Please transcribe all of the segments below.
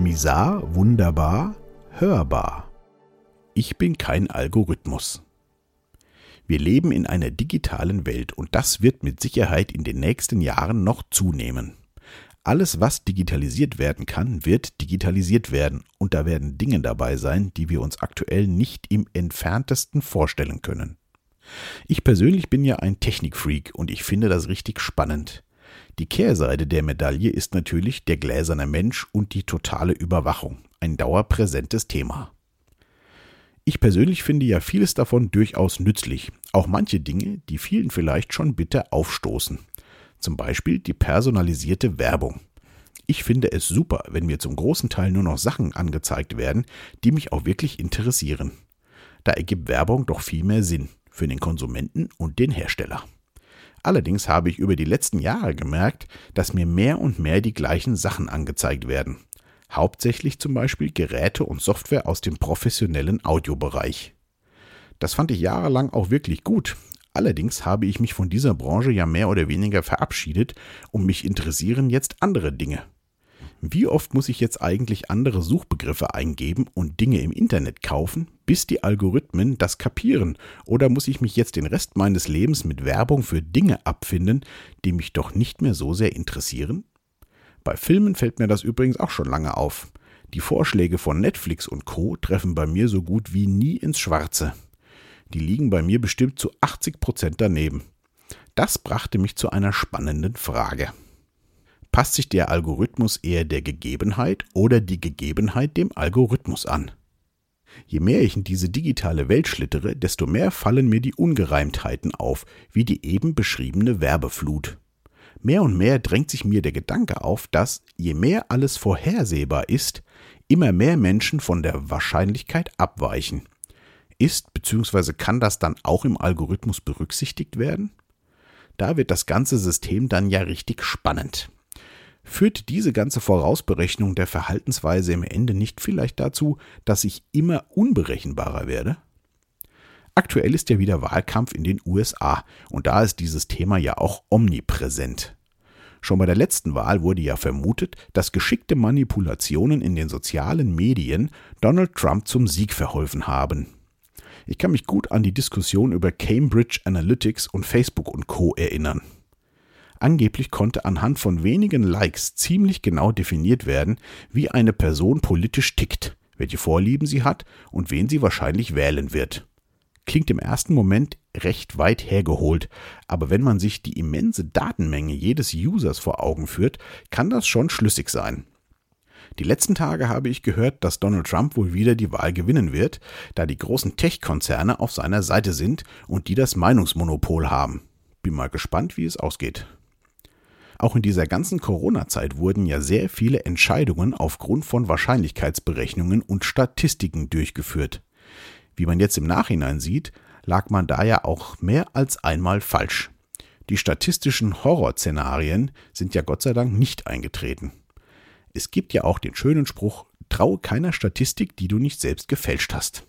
Misar, wunderbar, hörbar. Ich bin kein Algorithmus. Wir leben in einer digitalen Welt und das wird mit Sicherheit in den nächsten Jahren noch zunehmen. Alles, was digitalisiert werden kann, wird digitalisiert werden und da werden Dinge dabei sein, die wir uns aktuell nicht im entferntesten vorstellen können. Ich persönlich bin ja ein Technikfreak und ich finde das richtig spannend. Die Kehrseite der Medaille ist natürlich der gläserne Mensch und die totale Überwachung, ein dauerpräsentes Thema. Ich persönlich finde ja vieles davon durchaus nützlich, auch manche Dinge, die vielen vielleicht schon bitter aufstoßen. Zum Beispiel die personalisierte Werbung. Ich finde es super, wenn mir zum großen Teil nur noch Sachen angezeigt werden, die mich auch wirklich interessieren. Da ergibt Werbung doch viel mehr Sinn für den Konsumenten und den Hersteller. Allerdings habe ich über die letzten Jahre gemerkt, dass mir mehr und mehr die gleichen Sachen angezeigt werden. Hauptsächlich zum Beispiel Geräte und Software aus dem professionellen Audiobereich. Das fand ich jahrelang auch wirklich gut. Allerdings habe ich mich von dieser Branche ja mehr oder weniger verabschiedet und mich interessieren jetzt andere Dinge. Wie oft muss ich jetzt eigentlich andere Suchbegriffe eingeben und Dinge im Internet kaufen, bis die Algorithmen das kapieren? Oder muss ich mich jetzt den Rest meines Lebens mit Werbung für Dinge abfinden, die mich doch nicht mehr so sehr interessieren? Bei Filmen fällt mir das übrigens auch schon lange auf. Die Vorschläge von Netflix und Co treffen bei mir so gut wie nie ins Schwarze. Die liegen bei mir bestimmt zu 80 Prozent daneben. Das brachte mich zu einer spannenden Frage. Passt sich der Algorithmus eher der Gegebenheit oder die Gegebenheit dem Algorithmus an? Je mehr ich in diese digitale Welt schlittere, desto mehr fallen mir die Ungereimtheiten auf, wie die eben beschriebene Werbeflut. Mehr und mehr drängt sich mir der Gedanke auf, dass, je mehr alles vorhersehbar ist, immer mehr Menschen von der Wahrscheinlichkeit abweichen. Ist bzw. kann das dann auch im Algorithmus berücksichtigt werden? Da wird das ganze System dann ja richtig spannend. Führt diese ganze Vorausberechnung der Verhaltensweise im Ende nicht vielleicht dazu, dass ich immer unberechenbarer werde? Aktuell ist ja wieder Wahlkampf in den USA und da ist dieses Thema ja auch omnipräsent. Schon bei der letzten Wahl wurde ja vermutet, dass geschickte Manipulationen in den sozialen Medien Donald Trump zum Sieg verholfen haben. Ich kann mich gut an die Diskussion über Cambridge Analytics und Facebook und Co erinnern. Angeblich konnte anhand von wenigen Likes ziemlich genau definiert werden, wie eine Person politisch tickt, welche Vorlieben sie hat und wen sie wahrscheinlich wählen wird. Klingt im ersten Moment recht weit hergeholt, aber wenn man sich die immense Datenmenge jedes Users vor Augen führt, kann das schon schlüssig sein. Die letzten Tage habe ich gehört, dass Donald Trump wohl wieder die Wahl gewinnen wird, da die großen Tech-Konzerne auf seiner Seite sind und die das Meinungsmonopol haben. Bin mal gespannt, wie es ausgeht. Auch in dieser ganzen Corona-Zeit wurden ja sehr viele Entscheidungen aufgrund von Wahrscheinlichkeitsberechnungen und Statistiken durchgeführt. Wie man jetzt im Nachhinein sieht, lag man da ja auch mehr als einmal falsch. Die statistischen Horrorszenarien sind ja Gott sei Dank nicht eingetreten. Es gibt ja auch den schönen Spruch, traue keiner Statistik, die du nicht selbst gefälscht hast.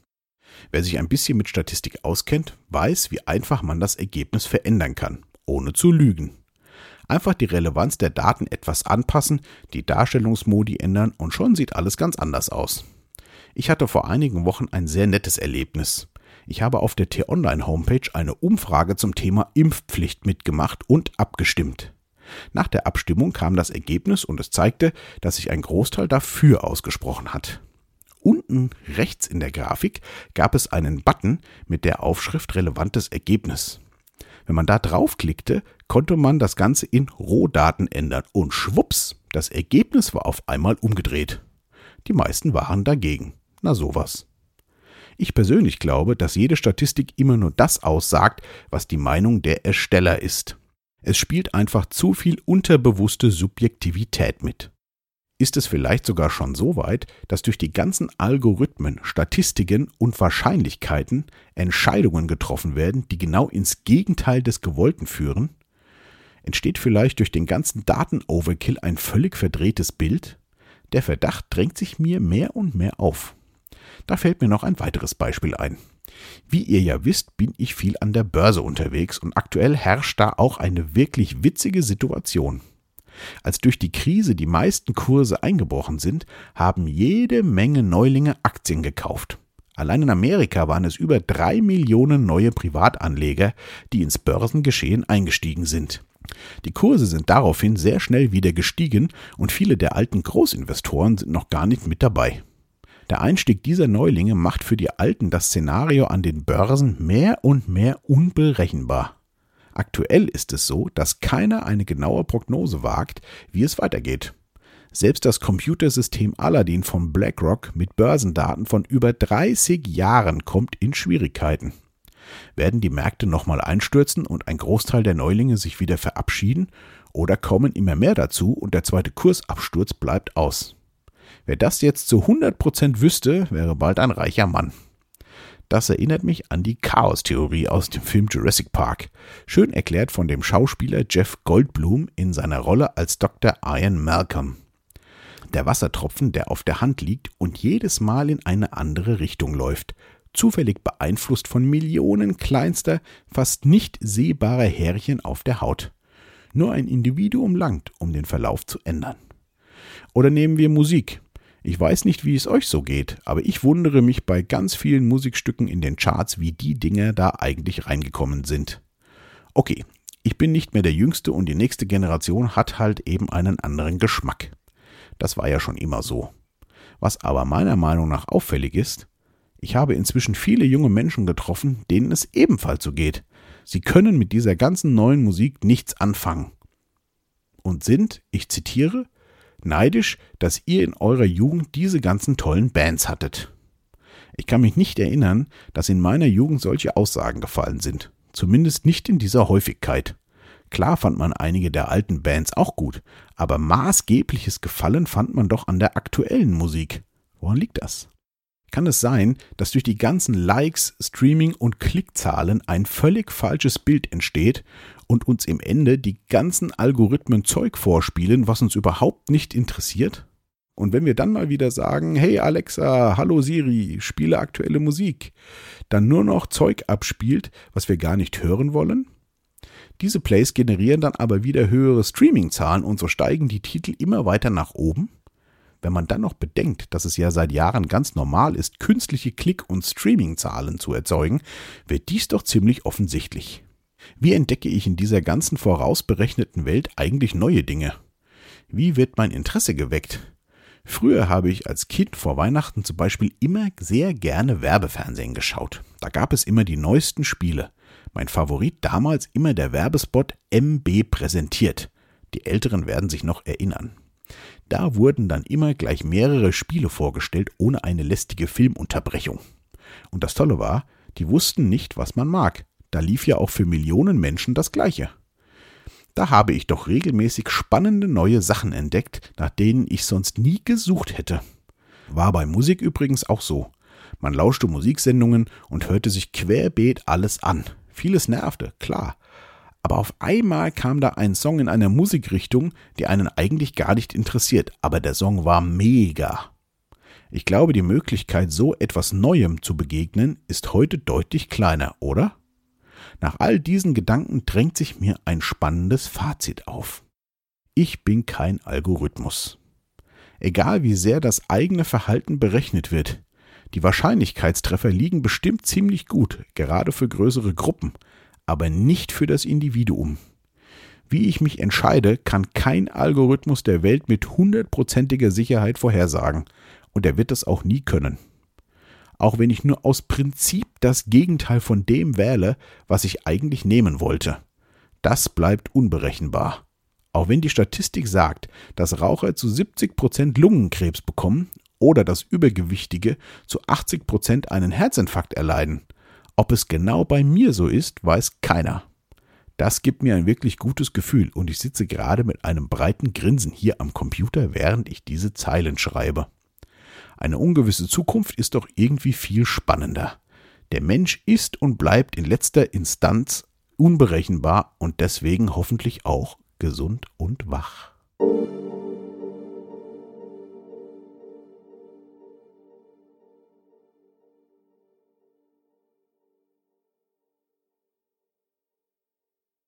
Wer sich ein bisschen mit Statistik auskennt, weiß, wie einfach man das Ergebnis verändern kann, ohne zu lügen. Einfach die Relevanz der Daten etwas anpassen, die Darstellungsmodi ändern und schon sieht alles ganz anders aus. Ich hatte vor einigen Wochen ein sehr nettes Erlebnis. Ich habe auf der T-Online-Homepage eine Umfrage zum Thema Impfpflicht mitgemacht und abgestimmt. Nach der Abstimmung kam das Ergebnis und es zeigte, dass sich ein Großteil dafür ausgesprochen hat. Unten rechts in der Grafik gab es einen Button mit der Aufschrift relevantes Ergebnis. Wenn man da draufklickte, konnte man das Ganze in Rohdaten ändern und schwupps, das Ergebnis war auf einmal umgedreht. Die meisten waren dagegen. Na sowas. Ich persönlich glaube, dass jede Statistik immer nur das aussagt, was die Meinung der Ersteller ist. Es spielt einfach zu viel unterbewusste Subjektivität mit ist es vielleicht sogar schon so weit, dass durch die ganzen Algorithmen, Statistiken und Wahrscheinlichkeiten Entscheidungen getroffen werden, die genau ins Gegenteil des Gewollten führen? Entsteht vielleicht durch den ganzen Daten-Overkill ein völlig verdrehtes Bild? Der Verdacht drängt sich mir mehr und mehr auf. Da fällt mir noch ein weiteres Beispiel ein. Wie ihr ja wisst, bin ich viel an der Börse unterwegs und aktuell herrscht da auch eine wirklich witzige Situation. Als durch die Krise die meisten Kurse eingebrochen sind, haben jede Menge Neulinge Aktien gekauft. Allein in Amerika waren es über drei Millionen neue Privatanleger, die ins Börsengeschehen eingestiegen sind. Die Kurse sind daraufhin sehr schnell wieder gestiegen und viele der alten Großinvestoren sind noch gar nicht mit dabei. Der Einstieg dieser Neulinge macht für die Alten das Szenario an den Börsen mehr und mehr unberechenbar. Aktuell ist es so, dass keiner eine genaue Prognose wagt, wie es weitergeht. Selbst das Computersystem Aladdin von BlackRock mit Börsendaten von über 30 Jahren kommt in Schwierigkeiten. Werden die Märkte nochmal einstürzen und ein Großteil der Neulinge sich wieder verabschieden oder kommen immer mehr dazu und der zweite Kursabsturz bleibt aus? Wer das jetzt zu 100% wüsste, wäre bald ein reicher Mann. Das erinnert mich an die Chaos-Theorie aus dem Film Jurassic Park, schön erklärt von dem Schauspieler Jeff Goldblum in seiner Rolle als Dr. Ian Malcolm. Der Wassertropfen, der auf der Hand liegt und jedes Mal in eine andere Richtung läuft, zufällig beeinflusst von Millionen kleinster, fast nicht sehbarer Härchen auf der Haut. Nur ein Individuum langt, um den Verlauf zu ändern. Oder nehmen wir Musik. Ich weiß nicht, wie es euch so geht, aber ich wundere mich bei ganz vielen Musikstücken in den Charts, wie die Dinge da eigentlich reingekommen sind. Okay, ich bin nicht mehr der Jüngste und die nächste Generation hat halt eben einen anderen Geschmack. Das war ja schon immer so. Was aber meiner Meinung nach auffällig ist, ich habe inzwischen viele junge Menschen getroffen, denen es ebenfalls so geht. Sie können mit dieser ganzen neuen Musik nichts anfangen. Und sind, ich zitiere, neidisch, dass ihr in eurer Jugend diese ganzen tollen Bands hattet. Ich kann mich nicht erinnern, dass in meiner Jugend solche Aussagen gefallen sind. Zumindest nicht in dieser Häufigkeit. Klar fand man einige der alten Bands auch gut, aber maßgebliches Gefallen fand man doch an der aktuellen Musik. Woran liegt das? Kann es sein, dass durch die ganzen Likes, Streaming und Klickzahlen ein völlig falsches Bild entsteht und uns im Ende die ganzen Algorithmen Zeug vorspielen, was uns überhaupt nicht interessiert? Und wenn wir dann mal wieder sagen, hey Alexa, hallo Siri, spiele aktuelle Musik, dann nur noch Zeug abspielt, was wir gar nicht hören wollen? Diese Plays generieren dann aber wieder höhere Streaming-Zahlen und so steigen die Titel immer weiter nach oben? Wenn man dann noch bedenkt, dass es ja seit Jahren ganz normal ist, künstliche Klick- und Streaming-Zahlen zu erzeugen, wird dies doch ziemlich offensichtlich. Wie entdecke ich in dieser ganzen vorausberechneten Welt eigentlich neue Dinge? Wie wird mein Interesse geweckt? Früher habe ich als Kind vor Weihnachten zum Beispiel immer sehr gerne Werbefernsehen geschaut. Da gab es immer die neuesten Spiele. Mein Favorit damals immer der Werbespot MB präsentiert. Die Älteren werden sich noch erinnern. Da wurden dann immer gleich mehrere Spiele vorgestellt, ohne eine lästige Filmunterbrechung. Und das Tolle war, die wussten nicht, was man mag. Da lief ja auch für Millionen Menschen das Gleiche. Da habe ich doch regelmäßig spannende neue Sachen entdeckt, nach denen ich sonst nie gesucht hätte. War bei Musik übrigens auch so. Man lauschte Musiksendungen und hörte sich querbeet alles an. Vieles nervte, klar. Aber auf einmal kam da ein Song in einer Musikrichtung, die einen eigentlich gar nicht interessiert, aber der Song war mega. Ich glaube, die Möglichkeit, so etwas Neuem zu begegnen, ist heute deutlich kleiner, oder? Nach all diesen Gedanken drängt sich mir ein spannendes Fazit auf. Ich bin kein Algorithmus. Egal wie sehr das eigene Verhalten berechnet wird, die Wahrscheinlichkeitstreffer liegen bestimmt ziemlich gut, gerade für größere Gruppen, aber nicht für das Individuum. Wie ich mich entscheide, kann kein Algorithmus der Welt mit hundertprozentiger Sicherheit vorhersagen, und er wird das auch nie können auch wenn ich nur aus Prinzip das Gegenteil von dem wähle, was ich eigentlich nehmen wollte. Das bleibt unberechenbar. Auch wenn die Statistik sagt, dass Raucher zu 70 Prozent Lungenkrebs bekommen oder dass Übergewichtige zu 80 Prozent einen Herzinfarkt erleiden. Ob es genau bei mir so ist, weiß keiner. Das gibt mir ein wirklich gutes Gefühl und ich sitze gerade mit einem breiten Grinsen hier am Computer, während ich diese Zeilen schreibe. Eine ungewisse Zukunft ist doch irgendwie viel spannender. Der Mensch ist und bleibt in letzter Instanz unberechenbar und deswegen hoffentlich auch gesund und wach.